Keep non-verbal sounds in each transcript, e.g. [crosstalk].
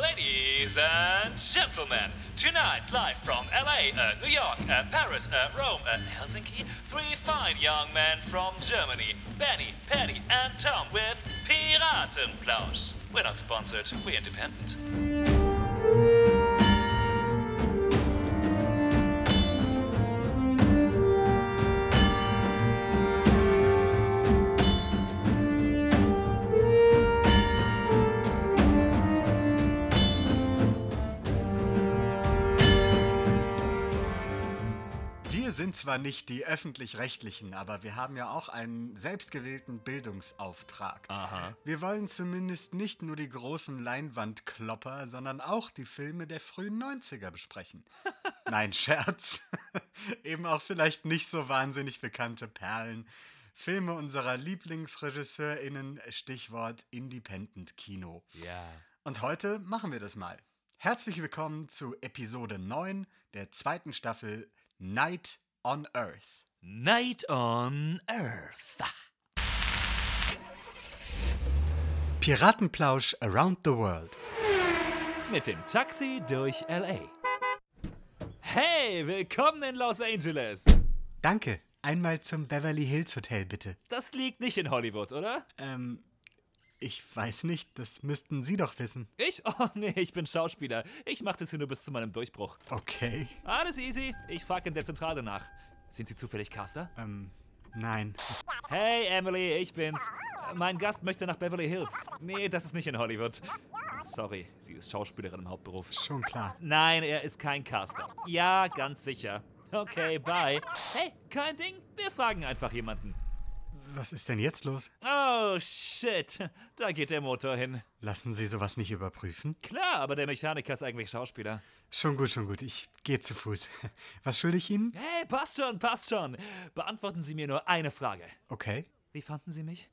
Ladies and gentlemen, tonight live from LA, uh, New York, uh, Paris, uh, Rome, uh, Helsinki, three fine young men from Germany, Benny, Patty, and Tom with Piratenplausch. We're not sponsored, we're independent. Zwar nicht die öffentlich-rechtlichen, aber wir haben ja auch einen selbstgewählten Bildungsauftrag. Aha. Wir wollen zumindest nicht nur die großen Leinwandklopper, sondern auch die Filme der frühen 90er besprechen. [laughs] Nein, Scherz. [laughs] Eben auch vielleicht nicht so wahnsinnig bekannte Perlen. Filme unserer LieblingsregisseurInnen, Stichwort Independent Kino. Ja. Und heute machen wir das mal. Herzlich willkommen zu Episode 9 der zweiten Staffel Night on Earth. Night on Earth. Piratenplausch Around the World. Mit dem Taxi durch LA. Hey, willkommen in Los Angeles. Danke. Einmal zum Beverly Hills Hotel, bitte. Das liegt nicht in Hollywood, oder? Ähm, ich weiß nicht, das müssten Sie doch wissen. Ich? [laughs] Oh nee, ich bin Schauspieler. Ich mach das hier nur bis zu meinem Durchbruch. Okay. Alles easy. Ich frage in der Zentrale nach. Sind Sie zufällig Caster? Ähm, nein. Hey Emily, ich bin's. Mein Gast möchte nach Beverly Hills. Nee, das ist nicht in Hollywood. Sorry, sie ist Schauspielerin im Hauptberuf. Schon klar. Nein, er ist kein Caster. Ja, ganz sicher. Okay, bye. Hey, kein Ding. Wir fragen einfach jemanden. Was ist denn jetzt los? Oh, shit. Da geht der Motor hin. Lassen Sie sowas nicht überprüfen? Klar, aber der Mechaniker ist eigentlich Schauspieler. Schon gut, schon gut. Ich gehe zu Fuß. [laughs] Was schulde ich Ihnen? Hey, passt schon, passt schon. Beantworten Sie mir nur eine Frage. Okay. Wie fanden Sie mich?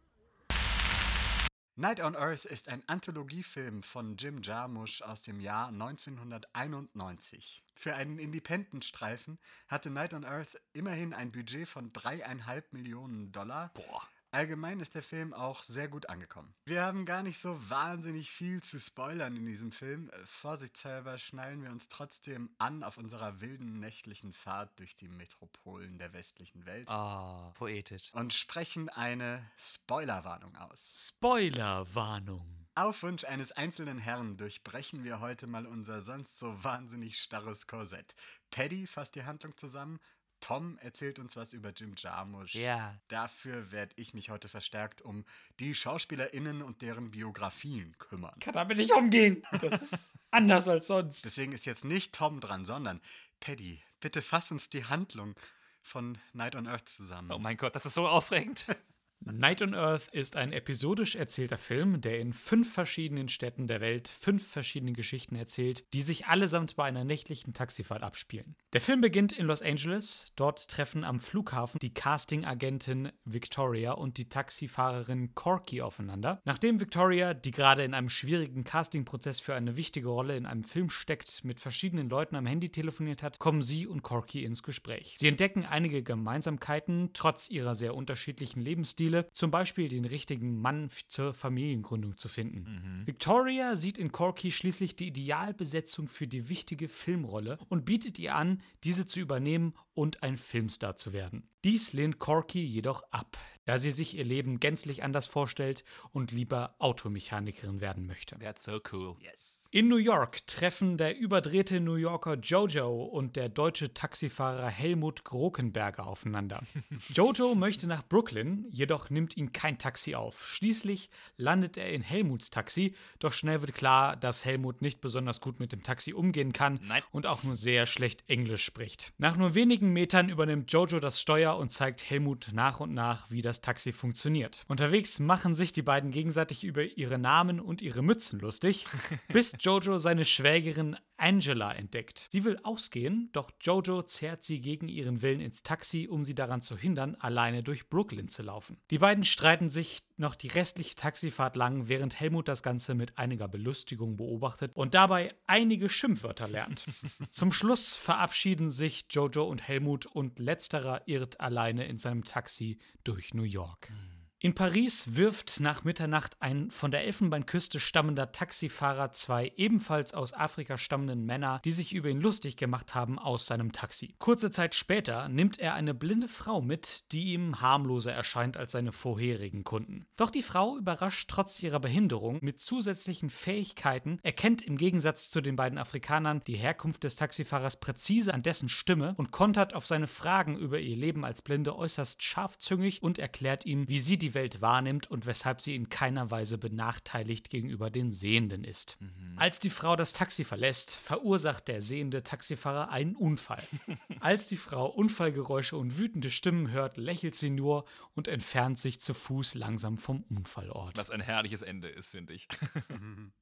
Night on Earth ist ein Anthologiefilm von Jim Jarmusch aus dem Jahr 1991. Für einen Independent-Streifen hatte Night on Earth immerhin ein Budget von dreieinhalb Millionen Dollar. Boah. Allgemein ist der Film auch sehr gut angekommen. Wir haben gar nicht so wahnsinnig viel zu spoilern in diesem Film. Äh, Vorsichtshalber schnallen wir uns trotzdem an auf unserer wilden nächtlichen Fahrt durch die Metropolen der westlichen Welt Ah, poetisch. und sprechen eine Spoilerwarnung aus. Spoilerwarnung. Auf Wunsch eines einzelnen Herrn durchbrechen wir heute mal unser sonst so wahnsinnig starres Korsett. Paddy fasst die Handlung zusammen. Tom erzählt uns was über Jim Jarmusch. Ja. Dafür werde ich mich heute verstärkt um die SchauspielerInnen und deren Biografien kümmern. kann damit nicht umgehen. Das ist anders als sonst. Deswegen ist jetzt nicht Tom dran, sondern Paddy, bitte fass uns die Handlung von Night on Earth zusammen. Oh mein Gott, das ist so aufregend. [laughs] Night on Earth ist ein episodisch erzählter Film, der in fünf verschiedenen Städten der Welt fünf verschiedene Geschichten erzählt, die sich allesamt bei einer nächtlichen Taxifahrt abspielen. Der Film beginnt in Los Angeles. Dort treffen am Flughafen die Casting-Agentin Victoria und die Taxifahrerin Corky aufeinander. Nachdem Victoria, die gerade in einem schwierigen Castingprozess für eine wichtige Rolle in einem Film steckt, mit verschiedenen Leuten am Handy telefoniert hat, kommen sie und Corky ins Gespräch. Sie entdecken einige Gemeinsamkeiten, trotz ihrer sehr unterschiedlichen Lebensstile, zum Beispiel den richtigen Mann zur Familiengründung zu finden. Victoria sieht in Corky schließlich die Idealbesetzung für die wichtige Filmrolle und bietet ihr an, diese zu übernehmen und ein Filmstar zu werden. Dies lehnt Corky jedoch ab, da sie sich ihr Leben gänzlich anders vorstellt und lieber Automechanikerin werden möchte. That's so cool. Yes. In New York treffen der überdrehte New Yorker Jojo und der deutsche Taxifahrer Helmut Grokenberger aufeinander. [laughs] Jojo möchte nach Brooklyn, jedoch nimmt ihn kein Taxi auf. Schließlich landet er in Helmuts Taxi, doch schnell wird klar, dass Helmut nicht besonders gut mit dem Taxi umgehen kann Nein. und auch nur sehr schlecht Englisch spricht. Nach nur wenigen Metern übernimmt Jojo das Steuer und zeigt Helmut nach und nach, wie das Taxi funktioniert. Unterwegs machen sich die beiden gegenseitig über ihre Namen und ihre Mützen lustig, [laughs] bis Jojo seine Schwägerin Angela entdeckt. Sie will ausgehen, doch Jojo zerrt sie gegen ihren Willen ins Taxi, um sie daran zu hindern, alleine durch Brooklyn zu laufen. Die beiden streiten sich noch die restliche Taxifahrt lang, während Helmut das Ganze mit einiger Belustigung beobachtet und dabei einige Schimpfwörter lernt. [laughs] Zum Schluss verabschieden sich Jojo und Helmut und letzterer irrt alleine in seinem Taxi durch New York. In Paris wirft nach Mitternacht ein von der Elfenbeinküste stammender Taxifahrer zwei ebenfalls aus Afrika stammenden Männer, die sich über ihn lustig gemacht haben, aus seinem Taxi. Kurze Zeit später nimmt er eine blinde Frau mit, die ihm harmloser erscheint als seine vorherigen Kunden. Doch die Frau überrascht trotz ihrer Behinderung mit zusätzlichen Fähigkeiten, erkennt im Gegensatz zu den beiden Afrikanern die Herkunft des Taxifahrers präzise an dessen Stimme und kontert auf seine Fragen über ihr Leben als Blinde äußerst scharfzüngig und erklärt ihm, wie sie die Welt wahrnimmt und weshalb sie in keiner Weise benachteiligt gegenüber den Sehenden ist. Mhm. Als die Frau das Taxi verlässt, verursacht der sehende Taxifahrer einen Unfall. [laughs] Als die Frau Unfallgeräusche und wütende Stimmen hört, lächelt sie nur und entfernt sich zu Fuß langsam vom Unfallort. Was ein herrliches Ende ist, finde ich.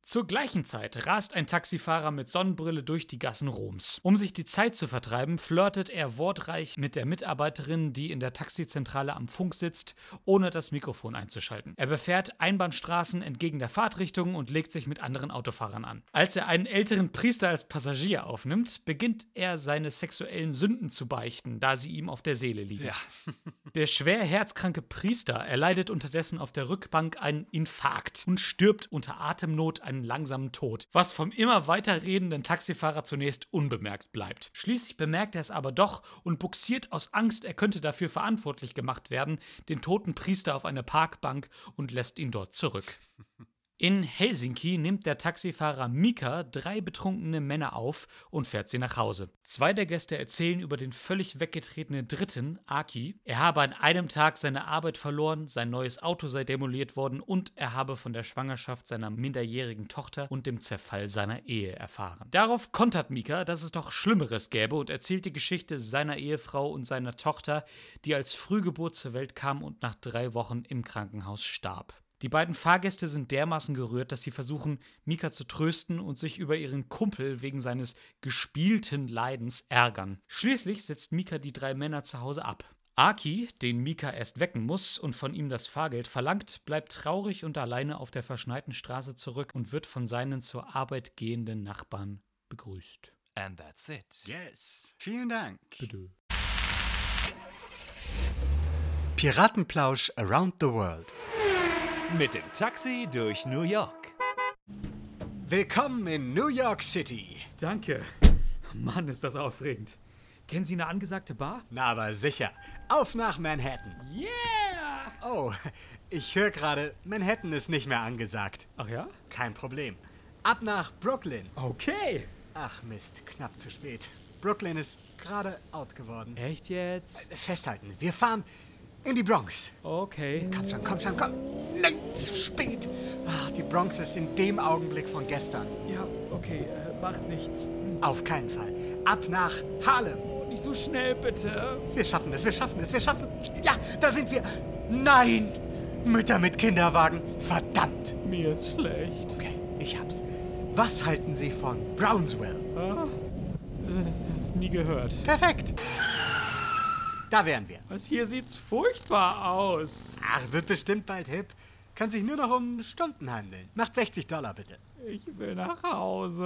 Zur gleichen Zeit rast ein Taxifahrer mit Sonnenbrille durch die Gassen Roms. Um sich die Zeit zu vertreiben, flirtet er wortreich mit der Mitarbeiterin, die in der Taxizentrale am Funk sitzt, ohne das Mikrofon einzuschalten. Er befährt Einbahnstraßen entgegen der Fahrtrichtung und legt sich mit anderen Autofahrern an. Als er einen älteren Priester als Passagier aufnimmt, beginnt er seine sexuellen Sünden zu beichten, da sie ihm auf der Seele liegen. Ja. [laughs] Der schwer herzkranke Priester erleidet unterdessen auf der Rückbank einen Infarkt und stirbt unter Atemnot einen langsamen Tod, was vom immer weiter redenden Taxifahrer zunächst unbemerkt bleibt. Schließlich bemerkt er es aber doch und buxiert aus Angst, er könnte dafür verantwortlich gemacht werden, den toten Priester auf eine Parkbank und lässt ihn dort zurück. In Helsinki nimmt der Taxifahrer Mika drei betrunkene Männer auf und fährt sie nach Hause. Zwei der Gäste erzählen über den völlig weggetretenen Dritten, Aki. Er habe an einem Tag seine Arbeit verloren, sein neues Auto sei demoliert worden und er habe von der Schwangerschaft seiner minderjährigen Tochter und dem Zerfall seiner Ehe erfahren. Darauf kontert Mika, dass es doch Schlimmeres gäbe und erzählt die Geschichte seiner Ehefrau und seiner Tochter, die als Frühgeburt zur Welt kam und nach drei Wochen im Krankenhaus starb. Die beiden Fahrgäste sind dermaßen gerührt, dass sie versuchen, Mika zu trösten und sich über ihren Kumpel wegen seines gespielten Leidens ärgern. Schließlich setzt Mika die drei Männer zu Hause ab. Aki, den Mika erst wecken muss und von ihm das Fahrgeld verlangt, bleibt traurig und alleine auf der verschneiten Straße zurück und wird von seinen zur Arbeit gehenden Nachbarn begrüßt. And that's it. Yes. Vielen Dank. Bitte. Piratenplausch Around the World. Mit dem Taxi durch New York. Willkommen in New York City. Danke. Mann, ist das aufregend. Kennen Sie eine angesagte Bar? Na, aber sicher. Auf nach Manhattan. Yeah! Oh, ich höre gerade, Manhattan ist nicht mehr angesagt. Ach ja? Kein Problem. Ab nach Brooklyn. Okay. Ach Mist, knapp zu spät. Brooklyn ist gerade out geworden. Echt jetzt? Festhalten, wir fahren in die Bronx. Okay. Komm schon, komm schon, komm. Nein, zu spät. Ach, die Bronx ist in dem Augenblick von gestern. Ja, okay, äh, macht nichts. Auf keinen Fall. Ab nach Harlem. Nicht so schnell, bitte. Wir schaffen es, wir schaffen es, wir schaffen. Ja, da sind wir. Nein! Mütter mit Kinderwagen. Verdammt. Mir ist schlecht. Okay, ich hab's. Was halten Sie von Brownsville? Ah, äh, nie gehört. Perfekt. Da wären wir. Was hier sieht's furchtbar aus. Ach, wird bestimmt bald hip. Kann sich nur noch um Stunden handeln. Macht 60 Dollar bitte. Ich will nach Hause.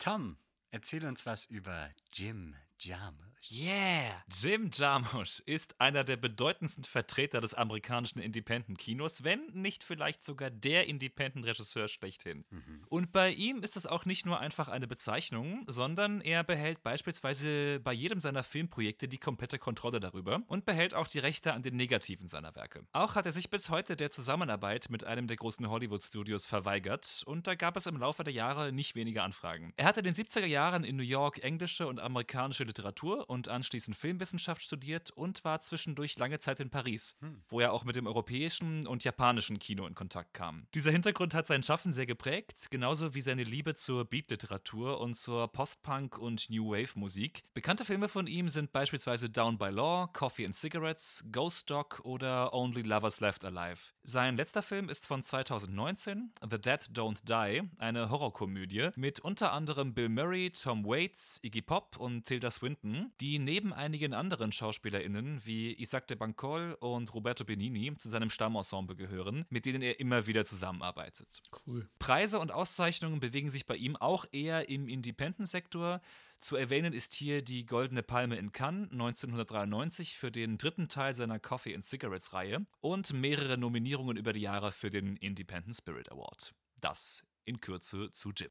Tom, erzähl uns was über Jim Jarmusch. Yeah! Jim Jarmusch ist einer der bedeutendsten Vertreter des amerikanischen Independent-Kinos, wenn nicht vielleicht sogar der Independent-Regisseur schlechthin. Mhm. Und bei ihm ist es auch nicht nur einfach eine Bezeichnung, sondern er behält beispielsweise bei jedem seiner Filmprojekte die komplette Kontrolle darüber und behält auch die Rechte an den Negativen seiner Werke. Auch hat er sich bis heute der Zusammenarbeit mit einem der großen Hollywood-Studios verweigert und da gab es im Laufe der Jahre nicht wenige Anfragen. Er hatte in den 70er Jahren in New York englische und amerikanische Literatur und anschließend Filmwissenschaft studiert und war zwischendurch lange Zeit in Paris, hm. wo er auch mit dem europäischen und japanischen Kino in Kontakt kam. Dieser Hintergrund hat sein Schaffen sehr geprägt, genauso wie seine Liebe zur Beat-Literatur und zur Post-Punk und New Wave-Musik. Bekannte Filme von ihm sind beispielsweise Down by Law, Coffee and Cigarettes, Ghost Dog oder Only Lovers Left Alive. Sein letzter Film ist von 2019, The Dead Don't Die, eine Horrorkomödie mit unter anderem Bill Murray, Tom Waits, Iggy Pop und Tilda Swinton, die neben einigen anderen SchauspielerInnen wie Isaac de Bancol und Roberto Benini zu seinem Stammensemble gehören, mit denen er immer wieder zusammenarbeitet. Cool. Preise und Auszeichnungen bewegen sich bei ihm auch eher im Independent-Sektor. Zu erwähnen ist hier die Goldene Palme in Cannes 1993 für den dritten Teil seiner Coffee and Cigarettes Reihe und mehrere Nominierungen über die Jahre für den Independent Spirit Award. Das in Kürze zu Jim.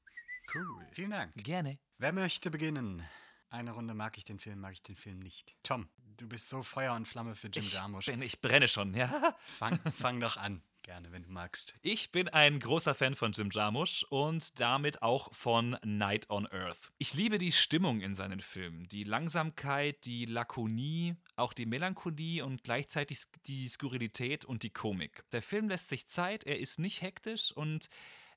Cool. Vielen Dank. Gerne. Wer möchte beginnen? Eine Runde mag ich den Film, mag ich den Film nicht. Tom, du bist so Feuer und Flamme für Jim Ich, Jarmusch. bin, ich brenne schon, ja. Fang, fang doch an. Gerne, wenn du magst. Ich bin ein großer Fan von Jim Jarmusch und damit auch von Night on Earth. Ich liebe die Stimmung in seinen Filmen, die Langsamkeit, die Lakonie, auch die Melancholie und gleichzeitig die Skurrilität und die Komik. Der Film lässt sich Zeit, er ist nicht hektisch und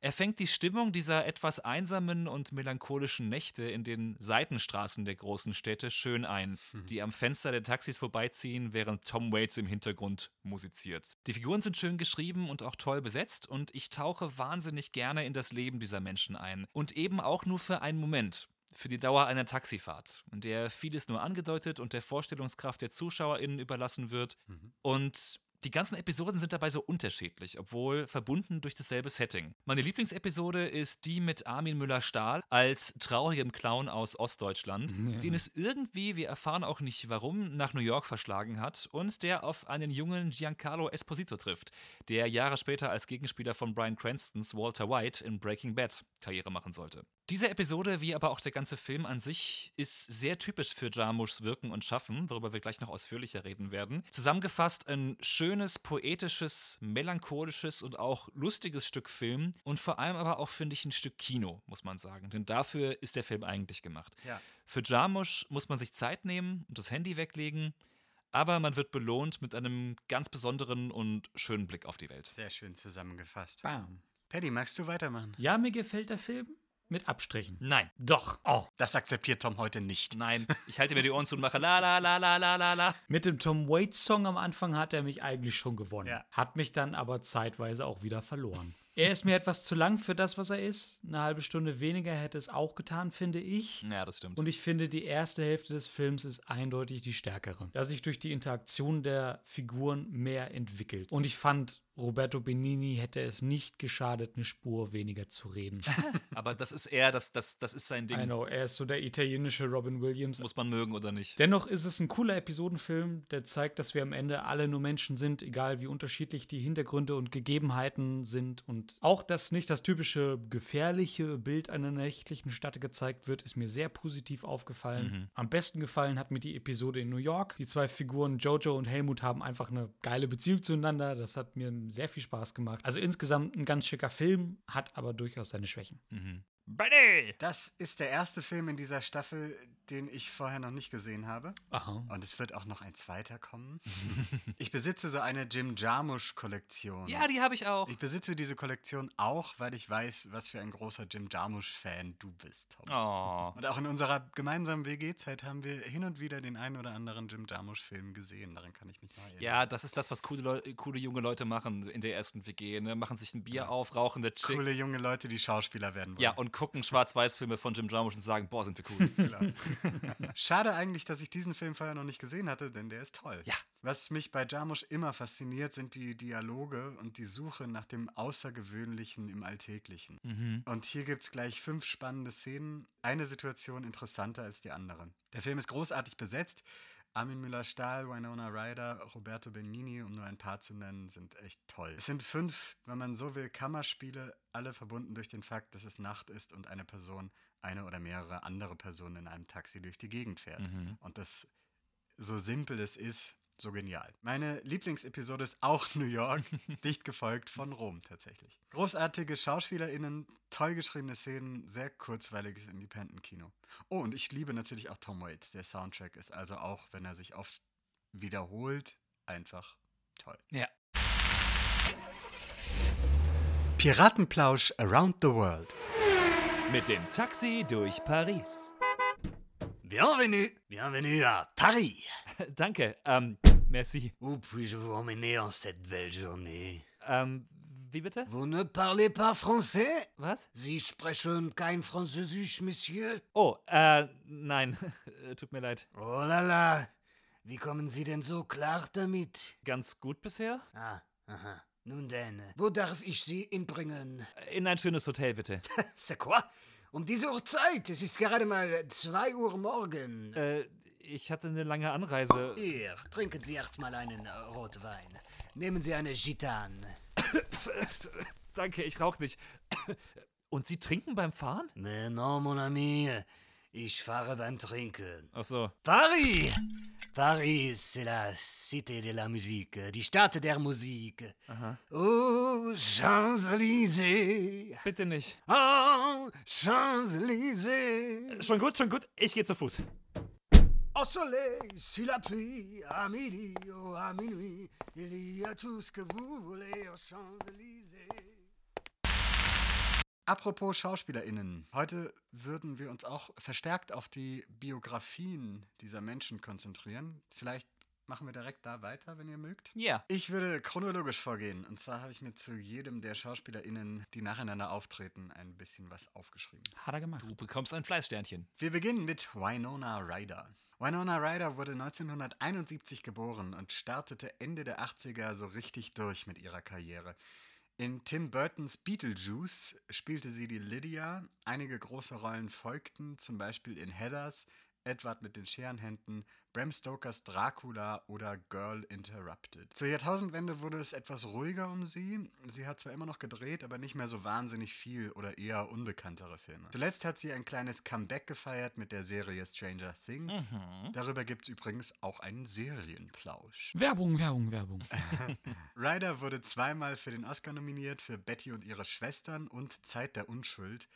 er fängt die Stimmung dieser etwas einsamen und melancholischen Nächte in den Seitenstraßen der großen Städte schön ein, die am Fenster der Taxis vorbeiziehen, während Tom Waits im Hintergrund musiziert. Die Figuren sind schön geschrieben und auch toll besetzt und ich tauche wahnsinnig gerne in das Leben dieser Menschen ein. Und eben auch nur für einen Moment. Für die Dauer einer Taxifahrt, in der vieles nur angedeutet und der Vorstellungskraft der ZuschauerInnen überlassen wird. Und die ganzen Episoden sind dabei so unterschiedlich, obwohl verbunden durch dasselbe Setting. Meine Lieblingsepisode ist die mit Armin Müller-Stahl als traurigem Clown aus Ostdeutschland, [laughs] den es irgendwie, wir erfahren auch nicht warum, nach New York verschlagen hat und der auf einen jungen Giancarlo Esposito trifft, der Jahre später als Gegenspieler von Brian Cranstons Walter White in Breaking Bad Karriere machen sollte. Diese Episode, wie aber auch der ganze Film an sich, ist sehr typisch für Jarmuschs Wirken und Schaffen, worüber wir gleich noch ausführlicher reden werden. Zusammengefasst ein schönes, poetisches, melancholisches und auch lustiges Stück Film und vor allem aber auch, finde ich, ein Stück Kino, muss man sagen. Denn dafür ist der Film eigentlich gemacht. Ja. Für Jarmusch muss man sich Zeit nehmen und das Handy weglegen, aber man wird belohnt mit einem ganz besonderen und schönen Blick auf die Welt. Sehr schön zusammengefasst. Bam. Paddy, magst du weitermachen? Ja, mir gefällt der Film mit Abstrichen. Nein. Doch. Oh. Das akzeptiert Tom heute nicht. Nein, [laughs] ich halte mir die Ohren zu und mache la la la la la la la. Mit dem Tom Waits Song am Anfang hat er mich eigentlich schon gewonnen. Ja. Hat mich dann aber zeitweise auch wieder verloren. Er ist mir etwas zu lang für das, was er ist. Eine halbe Stunde weniger hätte es auch getan, finde ich. Ja, das stimmt. Und ich finde, die erste Hälfte des Films ist eindeutig die stärkere. Da sich durch die Interaktion der Figuren mehr entwickelt. Und ich fand, Roberto Benini hätte es nicht geschadet, eine Spur weniger zu reden. [laughs] Aber das ist eher, das, das, das ist sein I Ding. know, er ist so der italienische Robin Williams. Muss man mögen oder nicht. Dennoch ist es ein cooler Episodenfilm, der zeigt, dass wir am Ende alle nur Menschen sind, egal wie unterschiedlich die Hintergründe und Gegebenheiten sind. Und auch, dass nicht das typische gefährliche Bild einer nächtlichen Stadt gezeigt wird, ist mir sehr positiv aufgefallen. Am besten gefallen hat mir die Episode in New York. Die zwei Figuren Jojo und Helmut haben einfach eine geile Beziehung zueinander. Das hat mir sehr viel Spaß gemacht. Also insgesamt ein ganz schicker Film, hat aber durchaus seine Schwächen. Buddy! Das ist der erste Film in dieser Staffel, den ich vorher noch nicht gesehen habe. Aha. Und es wird auch noch ein zweiter kommen. ich besitze so eine Jim Jarmusch-Kollektion. Ja, die habe ich auch. Ich besitze diese Kollektion auch, weil ich weiß, was für ein großer Jim Jarmusch-Fan du bist, Tom. Oh. Und auch in unserer gemeinsamen WG-Zeit haben wir hin und wieder den einen oder anderen Jim Jarmusch-Film gesehen. Daran kann ich mich noch erinnern. Ja, das ist das, was coole, Leu coole junge Leute machen in der ersten WG. Ne? Machen sich ein Bier auf, rauchen eine Chick. Coole junge Leute, die Schauspieler werden wollen. Ja, und gucken Schwarz-Weiß-Filme von Jim Jarmusch und sagen, boah, sind wir cool. [laughs] Schade eigentlich, dass ich diesen Film vorher noch nicht gesehen hatte, denn der ist toll. Ja. Was mich bei Jarmusch immer fasziniert, sind die Dialoge und die Suche nach dem Außergewöhnlichen im Alltäglichen. Mhm. Und hier gibt es gleich fünf spannende Szenen, eine Situation interessanter als die andere. Der Film ist großartig besetzt. Armin Müller-Stahl, Winona Ryder, Roberto Benigni, um nur ein paar zu nennen, sind echt toll. Es sind fünf, wenn man so will, Kammerspiele, alle verbunden durch den Fakt, dass es Nacht ist und eine Person, eine oder mehrere andere Personen in einem Taxi durch die Gegend fährt. Mhm. Und das, so simpel es ist, so genial. Meine Lieblingsepisode ist auch New York, [laughs] dicht gefolgt von Rom tatsächlich. Großartige SchauspielerInnen, toll geschriebene Szenen, sehr kurzweiliges Independent-Kino. Oh, und ich liebe natürlich auch Tom Waits. Der Soundtrack ist also auch, wenn er sich oft wiederholt, einfach toll. Ja. Piratenplausch Around the World. Mit dem Taxi durch Paris. Bienvenue, bienvenue à Paris. [laughs] Danke, ähm, merci. Où puis-je vous emmener en cette belle journée? Ähm, wie bitte? Vous ne parlez pas français? Was? Sie sprechen kein Französisch, Monsieur? Oh, äh, nein, [laughs] tut mir leid. Oh la la, wie kommen Sie denn so klar damit? Ganz gut bisher? Ah, aha. Nun denn, wo darf ich Sie hinbringen? In ein schönes Hotel, bitte. [laughs] C'est quoi? Um diese Uhrzeit. Es ist gerade mal 2 Uhr morgen. Äh, ich hatte eine lange Anreise. Hier, trinken Sie erstmal einen äh, Rotwein. Nehmen Sie eine Gitan. [laughs] Danke, ich rauche nicht. [coughs] Und Sie trinken beim Fahren? Mais non, mon ami. Ich fahre beim Trinken. Ach so. Paris! Paris, c'est la cité de la musique, die Stadt der Musik. Oh, Champs-Élysées. Bitte nicht. Oh, Champs-Élysées. Schon gut, schon gut. Ich gehe zu Fuß. Au soleil, sur la pluie, à midi ou à minuit, il y a tout ce que vous voulez aux Champs-Élysées. Apropos SchauspielerInnen. Heute würden wir uns auch verstärkt auf die Biografien dieser Menschen konzentrieren. Vielleicht machen wir direkt da weiter, wenn ihr mögt. Ja. Ich würde chronologisch vorgehen. Und zwar habe ich mir zu jedem der SchauspielerInnen, die nacheinander auftreten, ein bisschen was aufgeschrieben. Hat er gemacht. Du bekommst ein Fleißsternchen. Wir beginnen mit Winona Ryder. Winona Ryder wurde 1971 geboren und startete Ende der 80er so richtig durch mit ihrer Karriere. In Tim Burtons Beetlejuice spielte sie die Lydia. Einige große Rollen folgten, zum Beispiel in Heathers, Edward mit den Scherenhänden, Bram Stokers Dracula oder Girl Interrupted. Zur Jahrtausendwende wurde es etwas ruhiger um sie. Sie hat zwar immer noch gedreht, aber nicht mehr so wahnsinnig viel oder eher unbekanntere Filme. Zuletzt hat sie ein kleines Comeback gefeiert mit der Serie Stranger Things. Darüber gibt es übrigens auch einen Serienplausch. Werbung, Werbung, Werbung. [laughs] Ryder wurde zweimal für den Oscar nominiert für Betty und ihre Schwestern und Zeit der Unschuld,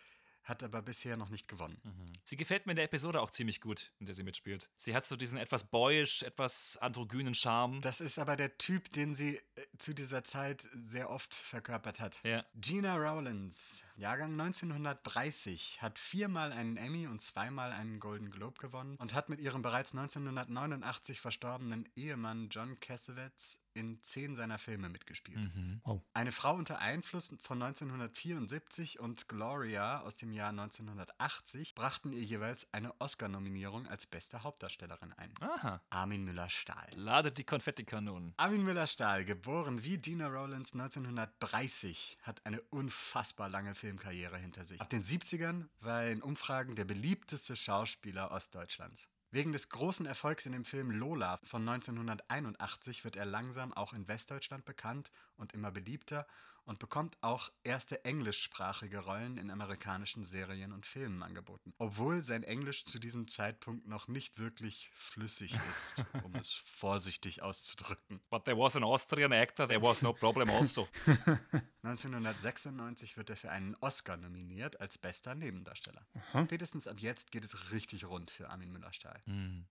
hat aber bisher noch nicht gewonnen. Sie gefällt mir in der Episode auch ziemlich gut, in der sie mitspielt. Sie hat so diesen etwas boyisch, etwas androgynen Charme. Das ist aber der Typ, den sie äh, zu dieser Zeit sehr oft verkörpert hat. Ja. Gina Rowlands, Jahrgang 1930, hat viermal einen Emmy und zweimal einen Golden Globe gewonnen und hat mit ihrem bereits 1989 verstorbenen Ehemann John Cassavetes in zehn seiner Filme mitgespielt. Wow. Eine Frau unter Einfluss von 1974 und Gloria aus dem Jahr 1980 brachten ihr jeweils eine Oscar-Nominierung als beste Hauptdarstellerin ein. Aha. Armin Müller-Stahl. Ladet die Konfettikanonen. Armin Müller-Stahl, geboren wie Gina Rowlands 1930, hat eine unfassbar lange Filmkarriere hinter sich. Ab den 70ern war er in Umfragen der beliebteste Schauspieler Ostdeutschlands. Wegen des großen Erfolgs in dem Film Lola von 1981 wird er langsam auch in Westdeutschland bekannt und immer beliebter und bekommt auch erste englischsprachige Rollen in amerikanischen Serien und Filmen angeboten. Obwohl sein Englisch zu diesem Zeitpunkt noch nicht wirklich flüssig ist, [laughs] um es vorsichtig auszudrücken. But there was an Austrian actor, there was no problem also. [laughs] 1996 wird er für einen Oscar nominiert als bester Nebendarsteller. Spätestens ab jetzt geht es richtig rund für Armin Müller-Stahl.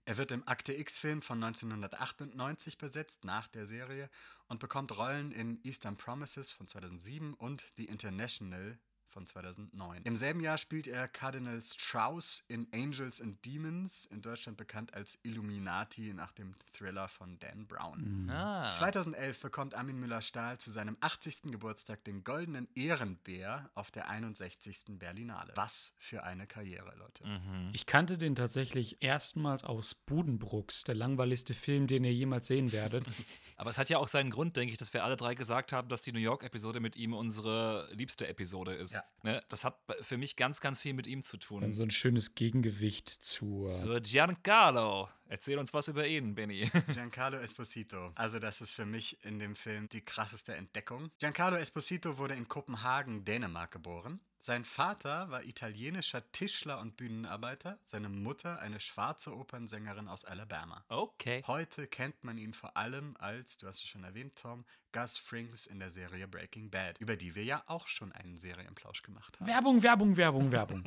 Er wird im Akte X-Film von 1998 besetzt, nach der Serie, und bekommt Rollen in Eastern Promises von 2007 und The International von 2009. Im selben Jahr spielt er Cardinal Strauss in Angels and Demons, in Deutschland bekannt als Illuminati nach dem Thriller von Dan Brown. Ah. 2011 bekommt Armin Müller-Stahl zu seinem 80. Geburtstag den Goldenen Ehrenbär auf der 61. Berlinale. Was für eine Karriere, Leute. Ich kannte den tatsächlich erstmals aus Budenbrooks, der langweiligste Film, den ihr jemals sehen werdet. [laughs] Aber es hat ja auch seinen Grund, denke ich, dass wir alle drei gesagt haben, dass die New York-Episode mit ihm unsere liebste Episode ist. Ja. Ne? Das hat für mich ganz, ganz viel mit ihm zu tun. Also ein schönes Gegengewicht zur. So, Giancarlo, erzähl uns was über ihn, Benny. [laughs] Giancarlo Esposito. Also das ist für mich in dem Film die krasseste Entdeckung. Giancarlo Esposito wurde in Kopenhagen, Dänemark geboren. Sein Vater war italienischer Tischler und Bühnenarbeiter, seine Mutter eine schwarze Opernsängerin aus Alabama. Okay. Heute kennt man ihn vor allem als, du hast es schon erwähnt, Tom, Gus Frings in der Serie Breaking Bad, über die wir ja auch schon einen Serienplausch gemacht haben. Werbung, Werbung, Werbung, Werbung.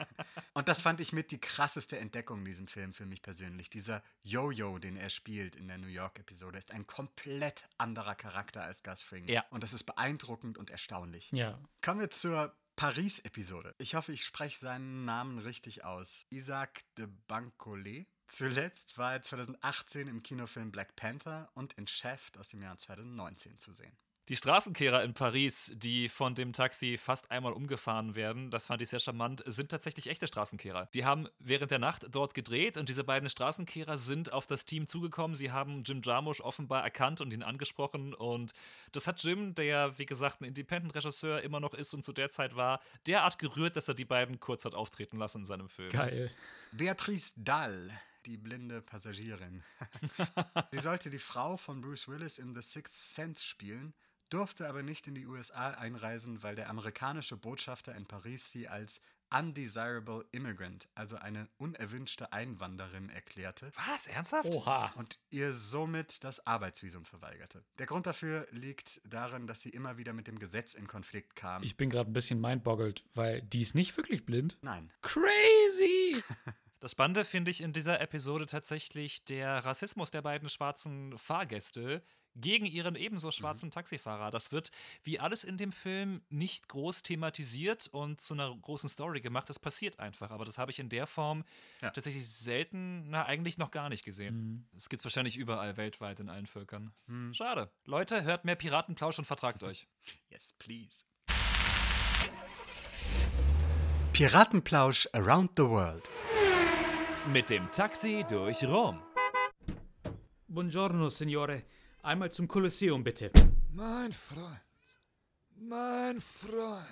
[laughs] Und das fand ich mit die krasseste Entdeckung in diesem Film für mich persönlich. Dieser Yo-Yo, den er spielt in der New York-Episode, ist ein komplett anderer Charakter als Gus Frings. Ja. Und das ist beeindruckend und erstaunlich. ja. Kommen wir zur Paris-Episode. Ich hoffe, ich spreche seinen Namen richtig aus. Isaac de Bancolet. Zuletzt war er 2018 im Kinofilm Black Panther und in Chef aus dem Jahr 2019 zu sehen. Die Straßenkehrer in Paris, die von dem Taxi fast einmal umgefahren werden, das fand ich sehr charmant, sind tatsächlich echte Straßenkehrer. Die haben während der Nacht dort gedreht und diese beiden Straßenkehrer sind auf das Team zugekommen. Sie haben Jim Jarmusch offenbar erkannt und ihn angesprochen und das hat Jim, der ja wie gesagt ein Independent-Regisseur immer noch ist und zu der Zeit war, derart gerührt, dass er die beiden kurz hat auftreten lassen in seinem Film. Geil. Beatrice Dahl, die blinde Passagierin. [laughs] Sie sollte die Frau von Bruce Willis in The Sixth Sense spielen, durfte aber nicht in die USA einreisen, weil der amerikanische Botschafter in Paris sie als undesirable immigrant, also eine unerwünschte Einwanderin, erklärte Was? Ernsthaft? Oha. und ihr somit das Arbeitsvisum verweigerte. Der Grund dafür liegt darin, dass sie immer wieder mit dem Gesetz in Konflikt kam. Ich bin gerade ein bisschen mindboggelt, weil die ist nicht wirklich blind. Nein. Crazy! [laughs] Das Spannende finde ich in dieser Episode tatsächlich der Rassismus der beiden schwarzen Fahrgäste gegen ihren ebenso schwarzen Taxifahrer. Das wird wie alles in dem Film nicht groß thematisiert und zu einer großen Story gemacht. Das passiert einfach. Aber das habe ich in der Form Ja. tatsächlich selten, na, eigentlich noch gar nicht gesehen. Das gibt es wahrscheinlich überall weltweit in allen Völkern. Schade. Leute, hört mehr Piratenplausch und vertragt euch. [laughs] Yes, please. Piratenplausch around the world. Mit dem Taxi durch Rom. Buongiorno, Signore. Einmal zum Kolosseum, bitte. Mein Freund, mein Freund,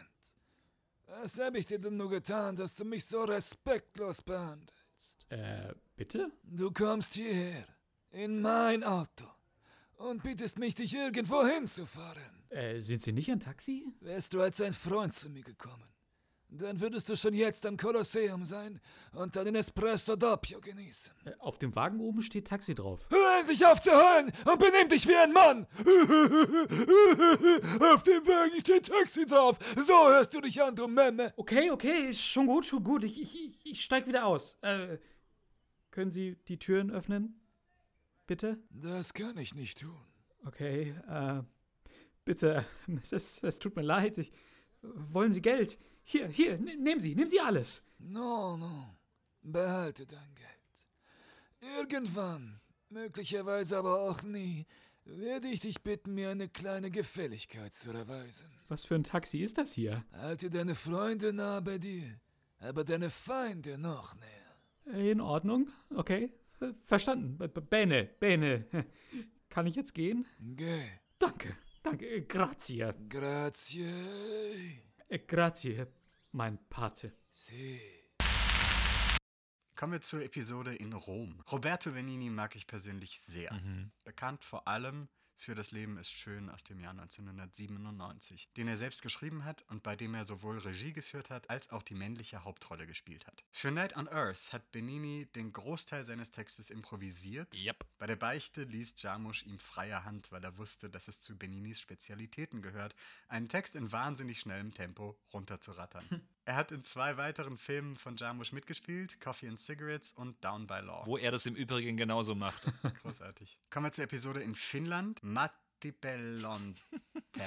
was habe ich dir denn nur getan, dass du mich so respektlos behandelst? Äh, bitte? Du kommst hierher, in mein Auto, und bietest mich, dich irgendwo hinzufahren. Äh, sind Sie nicht ein Taxi? Wärst du als ein Freund zu mir gekommen, dann würdest du schon jetzt am Kolosseum sein und deinen Espresso Doppio genießen. Äh, auf dem Wagen oben steht Taxi drauf. Hör endlich auf zu heulen und benimm dich wie ein Mann! [laughs] auf dem Wagen steht Taxi drauf! So hörst du dich an, du Memme! Okay, okay, ist schon gut, schon gut. Ich, ich, ich- steig wieder aus. Äh, können Sie die Türen öffnen? Bitte? Das kann ich nicht tun. Okay, äh, bitte. [laughs] Es, es tut mir leid. Ich, wollen Sie Geld? Hier, hier, ne- nehmen Sie, nehmen Sie alles. No, no. Behalte dein Geld. Irgendwann, möglicherweise aber auch nie, werde ich dich bitten, mir eine kleine Gefälligkeit zu erweisen. Was für ein Taxi ist das hier? Halte deine Freunde nah bei dir, aber deine Feinde noch näher. Äh, In Ordnung, okay. Verstanden. Bene, bene. [laughs] Kann ich jetzt gehen? Geh. Danke, danke. Grazie. Grazie. Äh, Grazie, mein Pate. Si. Kommen wir zur Episode in Rom. Roberto Benini mag ich persönlich sehr. Bekannt vor allem für Das Leben ist schön aus dem Jahr 1997, den er selbst geschrieben hat und bei dem er sowohl Regie geführt hat, als auch die männliche Hauptrolle gespielt hat. Für Night on Earth hat Benini den Großteil seines Textes improvisiert. Yep. Bei der Beichte ließ Jarmusch ihm freie Hand, weil er wusste, dass es zu Beninis Spezialitäten gehört, einen Text in wahnsinnig schnellem Tempo runterzurattern. er hat in zwei weiteren Filmen von Jarmusch mitgespielt, Coffee and Cigarettes und Down by Law. Wo er das im Übrigen genauso macht. [laughs] Großartig. Kommen wir zur Episode in Finnland. Matti Bellonte. [laughs]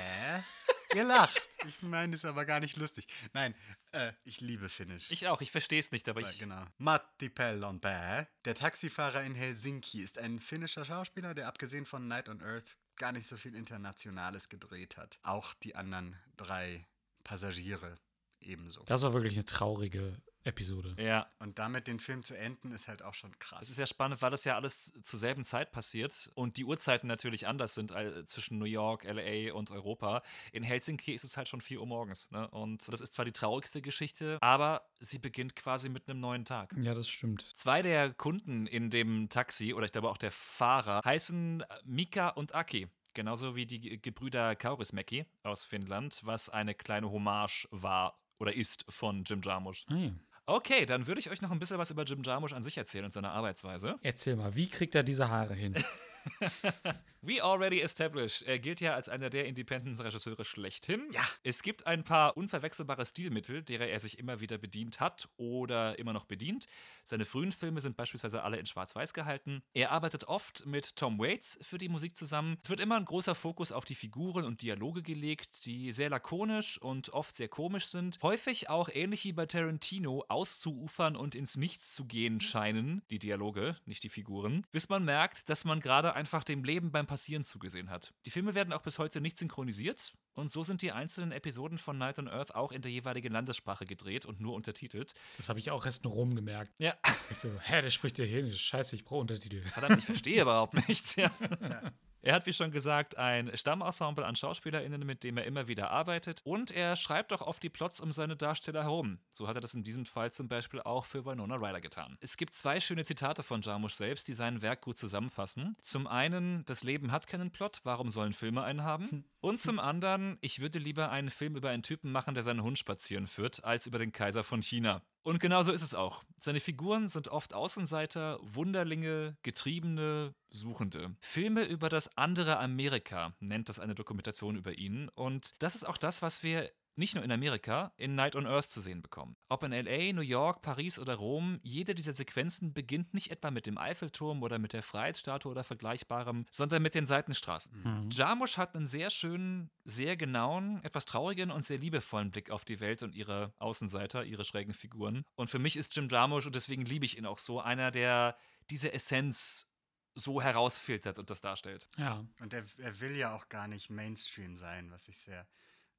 Ihr lacht. Ich meine, ist aber gar nicht lustig. Nein, äh, ich liebe Finnisch. Ich auch, ich verstehe es nicht, aber Ja, ich. genau. Matti Pellonpää. Der Taxifahrer in Helsinki ist ein finnischer Schauspieler, der abgesehen von Night on Earth gar nicht so viel Internationales gedreht hat. Auch die anderen drei Passagiere ebenso. Das war wirklich eine traurige Episode. Ja. Und damit den Film zu enden, ist halt auch schon krass. Es ist ja spannend, weil das ja alles zur selben Zeit passiert und die Uhrzeiten natürlich anders sind äh, zwischen New York, LA und Europa. In Helsinki ist es halt schon 4 Uhr morgens. Ne? Und das ist zwar die traurigste Geschichte, aber sie beginnt quasi mit einem neuen Tag. Ja, das stimmt. Zwei der Kunden in dem Taxi, oder ich glaube auch der Fahrer, heißen Mika und Aki. Genauso wie die Ge- Gebrüder Kaurismäki aus Finnland, was eine kleine Hommage war oder ist von Jim Jarmusch. Ah, ja. Okay, dann würde ich euch noch ein bisschen was über Jim Jarmusch an sich erzählen und seine Arbeitsweise. Erzähl mal, wie kriegt er diese Haare hin? [laughs] [laughs] We already established. Er gilt ja als einer der Independence-Regisseure schlechthin. Ja. Es gibt ein paar unverwechselbare Stilmittel, derer er sich immer wieder bedient hat oder immer noch bedient. Seine frühen Filme sind beispielsweise alle in Schwarz-Weiß gehalten. Er arbeitet oft mit Tom Waits für die Musik zusammen. Es wird immer ein großer Fokus auf die Figuren und Dialoge gelegt, die sehr lakonisch und oft sehr komisch sind. Häufig auch ähnlich wie bei Tarantino auszuufern und ins Nichts zu gehen scheinen. Die Dialoge, nicht die Figuren. Bis man merkt, dass man gerade einfach dem Leben beim Passieren zugesehen hat. Die Filme werden auch bis heute nicht synchronisiert und so sind die einzelnen Episoden von Night on Earth auch in der jeweiligen Landessprache gedreht und nur untertitelt. Das habe ich auch erst in Rom gemerkt. Ja, Ich so, hä, der spricht ja hier nicht. Scheiße, ich brauche Untertitel. verdammt, ich verstehe [laughs] überhaupt nichts. Ja. [laughs] Er hat, wie schon gesagt, ein Stammensemble an SchauspielerInnen, mit dem er immer wieder arbeitet. Und er schreibt auch oft die Plots um seine Darsteller herum. So hat er das in diesem Fall zum Beispiel auch für Winona Ryder getan. Es gibt zwei schöne Zitate von Jarmusch selbst, die sein Werk gut zusammenfassen. Zum einen, das Leben hat keinen Plot, warum sollen Filme einen haben? Und zum anderen, ich würde lieber einen Film über einen Typen machen, der seinen Hund spazieren führt, als über den Kaiser von China. Und genau so ist es auch. Seine Figuren sind oft Außenseiter, Wunderlinge, Getriebene, Suchende. Filme über das andere Amerika nennt das eine Dokumentation über ihn. Und das ist auch das, was wir nicht nur in Amerika, in Night on Earth zu sehen bekommen. Ob in LA, New York, Paris oder Rom, jede dieser Sequenzen beginnt nicht etwa mit dem Eiffelturm oder mit der Freiheitsstatue oder Vergleichbarem, sondern mit den Seitenstraßen. Jarmusch hat einen sehr schönen, sehr genauen, etwas traurigen und sehr liebevollen Blick auf die Welt und ihre Außenseiter, ihre schrägen Figuren. Und für mich ist Jim Jarmusch, und deswegen liebe ich ihn auch so, einer, der diese Essenz so herausfiltert und das darstellt. Ja. Und er, er will ja auch gar nicht Mainstream sein, was ich sehr,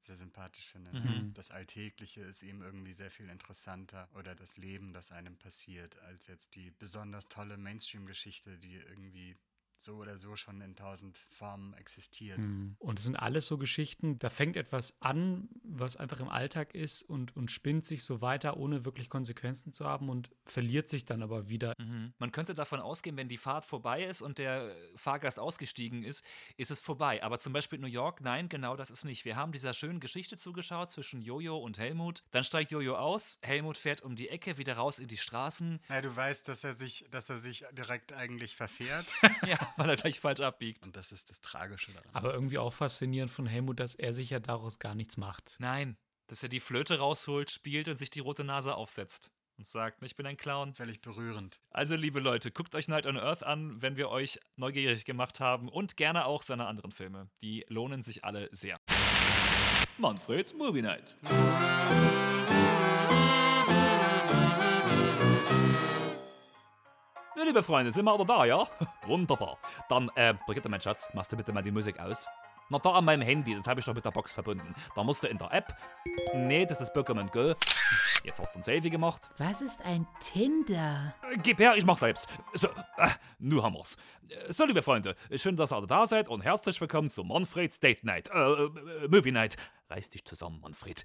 sehr sympathisch finde. Mhm. Das Alltägliche ist ihm irgendwie sehr viel interessanter oder das Leben, das einem passiert, als jetzt die besonders tolle Mainstream-Geschichte, die irgendwie so oder so schon in tausend Formen existiert. Und es sind alles so Geschichten, da fängt etwas an, was einfach im Alltag ist und, und spinnt sich so weiter, ohne wirklich Konsequenzen zu haben und verliert sich dann aber wieder. Man könnte davon ausgehen, wenn die Fahrt vorbei ist und der Fahrgast ausgestiegen ist, ist es vorbei. Aber zum Beispiel New York, nein, genau das ist nicht. Wir haben dieser schönen Geschichte zugeschaut zwischen Jojo und Helmut. Dann steigt Jojo aus, Helmut fährt um die Ecke, wieder raus in die Straßen. Ja, du weißt, dass er sich, dass er sich direkt eigentlich verfährt. [laughs] ja, [laughs] weil er gleich falsch abbiegt. Und das ist das Tragische daran. Aber irgendwie auch faszinierend von Helmut, dass er sich ja daraus gar nichts macht. Nein, dass er die Flöte rausholt, spielt und sich die rote Nase aufsetzt. Und sagt, ich bin ein Clown. Völlig berührend. Also, liebe Leute, guckt euch Night on Earth an, wenn wir euch neugierig gemacht haben. Und gerne auch seine anderen Filme. Die lohnen sich alle sehr. Manfreds Movie Night. Na, liebe Freunde, sind wir alle da, ja? [laughs] Wunderbar. Dann, äh, Brigitte, mein Schatz, machst du bitte mal die Musik aus? Na, da an meinem Handy, das habe ich doch mit der Box verbunden. Da musst du in der App. Nee, das ist Pokémon Go. Jetzt hast du ein Selfie gemacht. Was ist ein Tinder? Äh, Gib her, ich mach selbst. So, äh, nu haben wir's. Äh, So, liebe Freunde, schön, dass ihr alle da seid und herzlich willkommen zu Manfreds Date Night, äh, äh, Movie Night. Reiß dich zusammen, Manfred.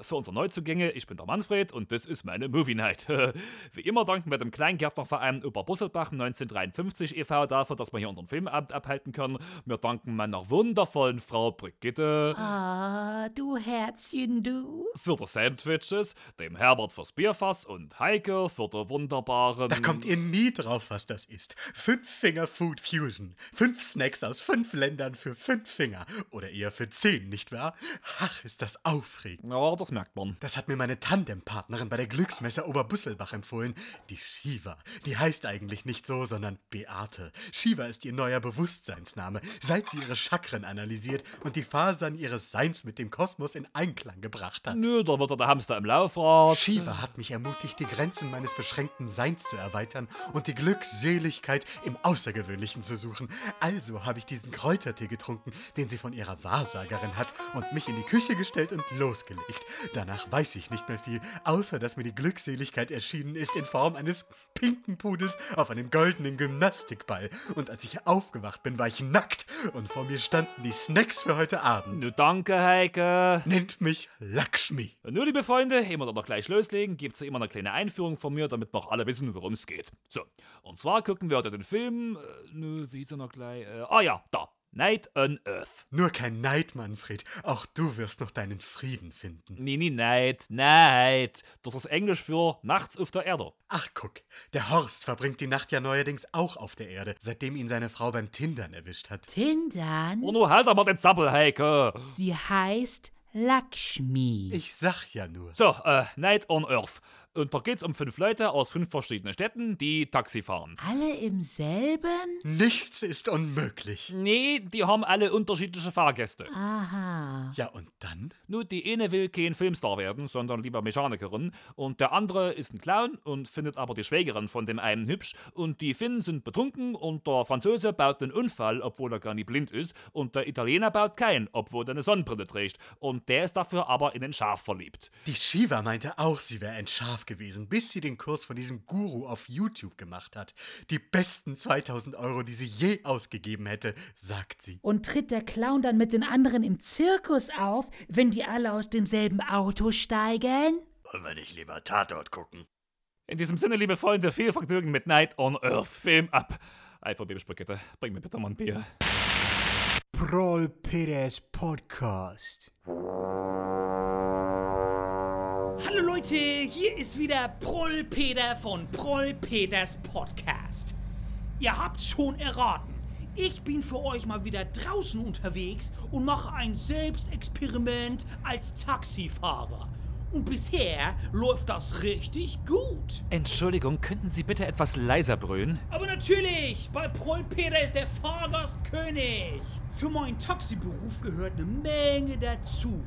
Für unsere Neuzugänge, ich bin der Manfred und das ist meine Movie Night. [laughs] Wie immer danken wir dem Kleingärtnerverein Oberbusselbach 1953 e.V. dafür, dass wir hier unseren Filmabend abhalten können. Wir danken meiner wundervollen Frau Brigitte Ah, du Herzchen, du. für die Sandwiches, dem Herbert fürs Bierfass und Heike für die wunderbaren... Da kommt ihr nie drauf, was das ist. Fünf Finger Food Fusion. Fünf Snacks aus fünf Ländern für fünf Finger. Oder eher für zehn, nicht wahr? Ach, ist das aufregend. Ja, das merkt man. Das hat mir meine Tandempartnerin bei der Glücksmesse Oberbusselbach empfohlen. Die Shiva. Die heißt eigentlich nicht so, sondern Beate. Shiva ist ihr neuer Bewusstseinsname, seit sie ihre Chakren analysiert und die Fasern ihres Seins mit dem Kosmos in Einklang gebracht hat. Nö, da wird der Hamster im Laufrad. Shiva hat mich ermutigt, die Grenzen meines beschränkten Seins zu erweitern und die Glückseligkeit im Außergewöhnlichen zu suchen. Also habe ich diesen Kräutertee getrunken, den sie von ihrer Wahrsagerin hat, und mich in die Küche gestellt und losgelegt. Danach weiß ich nicht mehr viel, außer dass mir die Glückseligkeit erschienen ist in Form eines pinken Pudels auf einem goldenen Gymnastikball. Und als ich aufgewacht bin, war ich nackt und vor mir standen die Snacks für heute Abend. Nö, danke, Heike. Nennt mich Lakshmi. Nur, liebe Freunde, immer noch gleich loslegen, gibt's ja immer eine kleine Einführung von mir, damit wir auch alle wissen, worum es geht. So, und zwar gucken wir heute den Film, äh, nö, wie ist er noch gleich, äh, ah ja, da, Night on Earth. Nur kein Neid, Manfred. Auch du wirst noch deinen Frieden finden. Nee, nee, Night, Night. Das ist Englisch für nachts auf der Erde. Ach, guck, der Horst verbringt die Nacht ja neuerdings auch auf der Erde, seitdem ihn seine Frau beim Tindern erwischt hat. Tindern? Und nun halt aber den Zappel, Heike. Sie heißt Lakshmi. Ich sag ja nur. So, äh, Night on Earth. Und da geht's um fünf Leute aus fünf verschiedenen Städten, die Taxi fahren. Alle im selben? Nichts ist unmöglich. Nee, die haben alle unterschiedliche Fahrgäste. Aha. Ja, und dann? Nur die eine will kein Filmstar werden, sondern lieber Mechanikerin. Und der andere ist ein Clown und findet aber die Schwägerin von dem einen hübsch. Und die Finnen sind betrunken und der Franzose baut einen Unfall, obwohl er gar nicht blind ist. Und der Italiener baut keinen, obwohl er eine Sonnenbrille trägt. Und der ist dafür aber in ein Schaf verliebt. Die Shiva meinte auch, sie wäre ein Schaf gewesen, bis sie den Kurs von diesem Guru auf YouTube gemacht hat. Die besten 2000 Euro, die sie je ausgegeben hätte, sagt sie. Und tritt der Clown dann mit den anderen im Zirkus auf, wenn die alle aus demselben Auto steigen? Wollen wir nicht lieber Tatort gucken? In diesem Sinne, liebe Freunde, viel Vergnügen mit Night on Earth. Film ab. Einfach Babyspaghetti. Bring mir bitte mal ein Bier. Prol Peters Podcast. Hallo Leute, hier ist wieder Proll Peter von Proll Peters Podcast. Ihr habt schon erraten, ich bin für euch mal wieder draußen unterwegs und mache ein Selbstexperiment als Taxifahrer. Und bisher läuft das richtig gut. Entschuldigung, könnten Sie bitte etwas leiser brüllen? Aber natürlich, bei Proll Peter ist der Fahrgast König. Für meinen Taxiberuf gehört eine Menge dazu.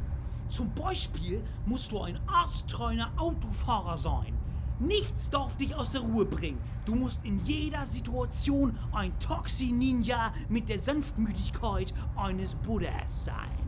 Zum Beispiel musst du ein astreiner Autofahrer sein. Nichts darf dich aus der Ruhe bringen. Du musst in jeder Situation ein Taxi-Ninja mit der Sanftmütigkeit eines Buddhas sein.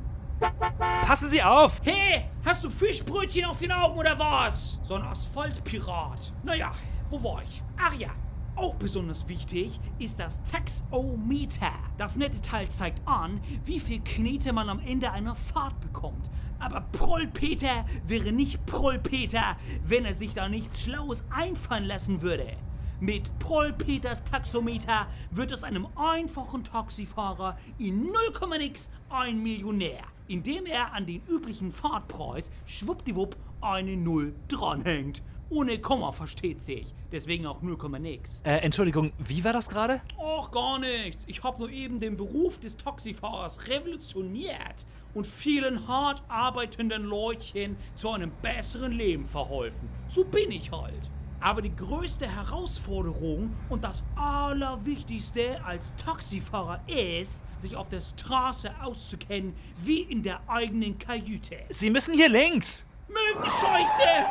Passen Sie auf! Hey, hast du Fischbrötchen auf den Augen oder was? So ein Asphaltpirat. Naja, wo war ich? Ach ja. Auch besonders wichtig ist das Taxometer. Das nette Teil zeigt an, wie viel Knete man am Ende einer Fahrt bekommt. Aber Prollpeter wäre nicht Prollpeter, wenn er sich da nichts Schlaues einfallen lassen würde. Mit Prollpeters Taxometer wird aus einem einfachen Taxifahrer in 0, nix ein Millionär, indem er an den üblichen Fahrtpreis schwuppdiwupp eine Null dranhängt. Ohne Komma versteht sich, deswegen auch 0, nix. Äh, Entschuldigung, wie war das gerade? Och, gar nichts. Ich habe nur eben den Beruf des Taxifahrers revolutioniert und vielen hart arbeitenden Leutchen zu einem besseren Leben verholfen. So bin ich halt. Aber die größte Herausforderung und das Allerwichtigste als Taxifahrer ist, sich auf der Straße auszukennen wie in der eigenen Kajüte. Sie müssen hier links! Möwenscheiße!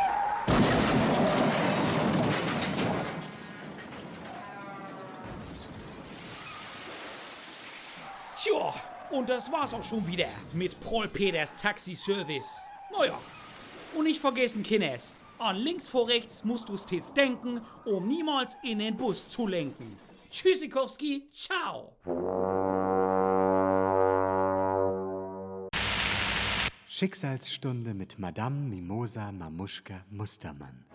Tja, und das war's auch schon wieder mit Proll Peters Taxi-Service. Naja, und nicht vergessen, Kinders, an links vor rechts musst du stets denken, um niemals in den Bus zu lenken. Tschüssikowski, ciao! Schicksalsstunde mit Madame Mimosa Mamuschka Mustermann.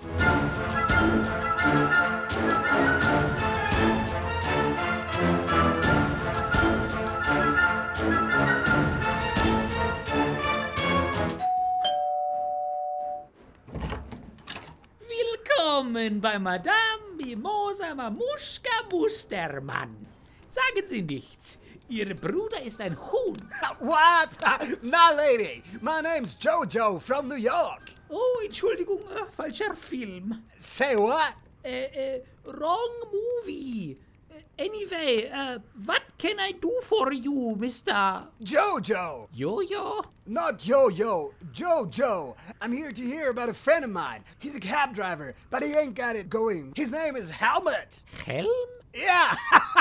Willkommen bei Madame Mimosa Mamuschka Mustermann. Sagen Sie nichts. Ihr Bruder ist ein Huhn. What? My lady, my name's Jojo from New York. Oh, Entschuldigung, äh, falscher Film. Say what? Äh, äh, wrong movie. Äh, Anyway, uh, what can I do for you, Mr. Jojo. Jojo? Not Jojo, Jojo. I'm here to hear about a friend of mine. He's a cab driver, but he ain't got it going. His name is Helmut. Helm? Yeah,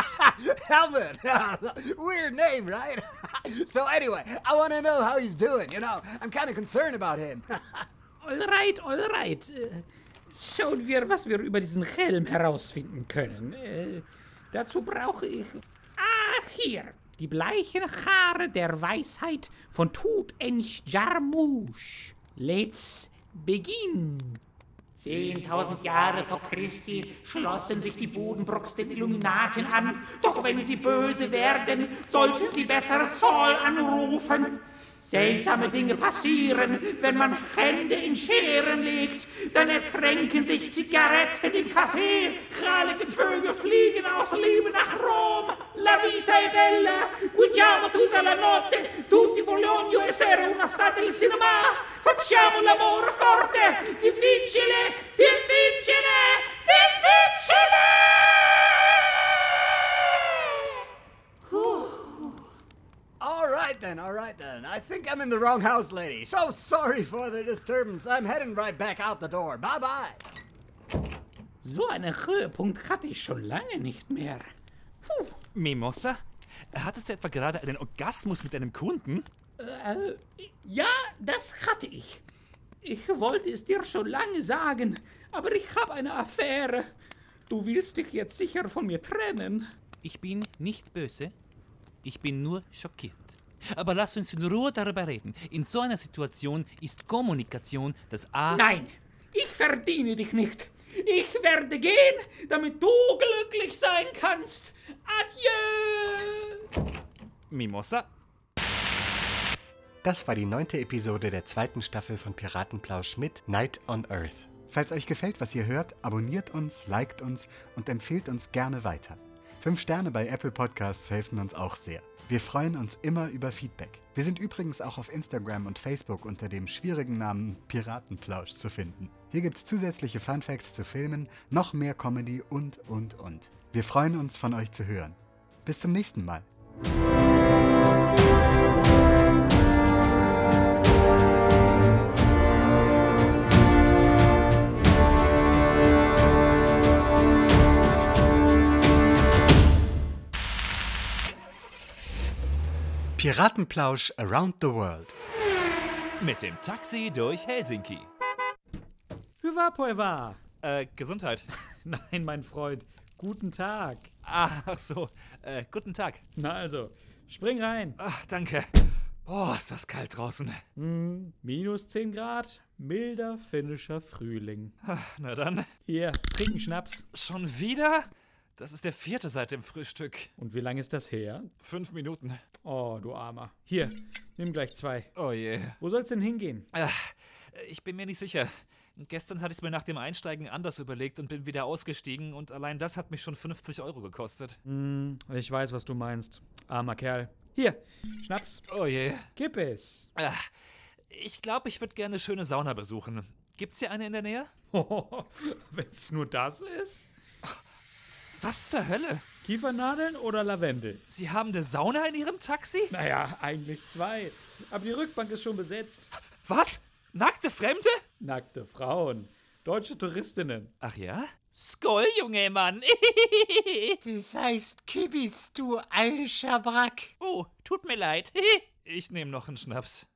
[laughs] Helmut. [laughs] Weird name, right? [laughs] so anyway, I want to know how he's doing. You know, I'm kind of concerned about him. Alright, alright. Äh, Schauen wir, was wir über diesen Helm herausfinden können. Dazu brauche ich. Ah, hier. Die bleichen Haare der Weisheit von Tutanch Jarmusch. Let's begin. Zehntausend Jahre vor Christi schlossen sich die Bodenbrooks den Illuminaten an. Doch wenn sie böse werden, sollten sie besser Saul anrufen. Seltsame Dinge passieren, wenn man Hände in Scheren legt, dann ertränken sich Zigaretten im Kaffee, Kralige Vögel fliegen aus Liebe nach Rom. La vita è bella, guidiamo tutta la notte, tutti vogliono essere una stata del cinema, facciamo l'amore forte, difficile, difficile, difficile! I'm in the wrong house, lady. So sorry for the disturbance. I'm heading right back out the door. Bye bye. So einen Höhepunkt hatte ich schon lange nicht mehr. Puh. Mimosa? Hattest du etwa gerade einen Orgasmus mit deinem Kunden? Äh, ja, das hatte ich. Ich wollte es dir schon lange sagen, aber ich habe eine Affäre. Du willst dich jetzt sicher von mir trennen. Ich bin nicht böse. Ich bin nur schockiert. Aber lass uns in Ruhe darüber reden. In so einer Situation ist Kommunikation das A. Nein, ich verdiene dich nicht. Ich werde gehen, damit du glücklich sein kannst. Adieu! Mimosa? Das war die neunte Episode der zweiten Staffel von Piratenplausch mit Night on Earth. Falls euch gefällt, was ihr hört, abonniert uns, liked uns und empfehlt uns gerne weiter. Fünf Sterne bei Apple Podcasts helfen uns auch sehr. Wir freuen uns immer über Feedback. Wir sind übrigens auch auf Instagram und Facebook unter dem schwierigen Namen Piratenplausch zu finden. Hier gibt's zusätzliche Funfacts zu Filmen, noch mehr Comedy und, und, und. Wir freuen uns, von euch zu hören. Bis zum nächsten Mal. Piratenplausch Around the World. Mit dem Taxi durch Helsinki. Hyvä poeva. Äh, Gesundheit. [laughs] Nein, mein Freund. Guten Tag. Ach so, äh, guten Tag. Na also, spring rein. Ach, danke. Boah, ist das kalt draußen. Minus 10 Grad, milder finnischer Frühling. Na dann. Hier, trinken Schnaps. Schon wieder? Das ist der vierte seit dem Frühstück. Und wie lange ist das her? Fünf Minuten. Oh, du Armer. Hier, nimm gleich zwei. Oh je. Wo soll's denn hingehen? Ach, ich bin mir nicht sicher. Gestern hatte ich es mir nach dem Einsteigen anders überlegt und bin wieder ausgestiegen und allein das hat mich schon 50 Euro gekostet. Ich weiß, was du meinst. Armer Kerl. Hier, Schnaps. Oh je. Gib es. Ah, Ich glaube, ich würde gerne eine schöne Sauna besuchen. Gibt's hier eine in der Nähe? [laughs] Wenn's nur das ist? Was zur Hölle? Kiefernadeln oder Lavendel? Sie haben eine Sauna in Ihrem Taxi? Naja, eigentlich zwei. Aber die Rückbank ist schon besetzt. Was? Nackte Fremde? Nackte Frauen. Deutsche Touristinnen. Ach ja? Skoll, junge Mann. [laughs] Das heißt Kibis, du alter Schabrack. oh, tut mir leid. [laughs] Ich nehme noch einen Schnaps.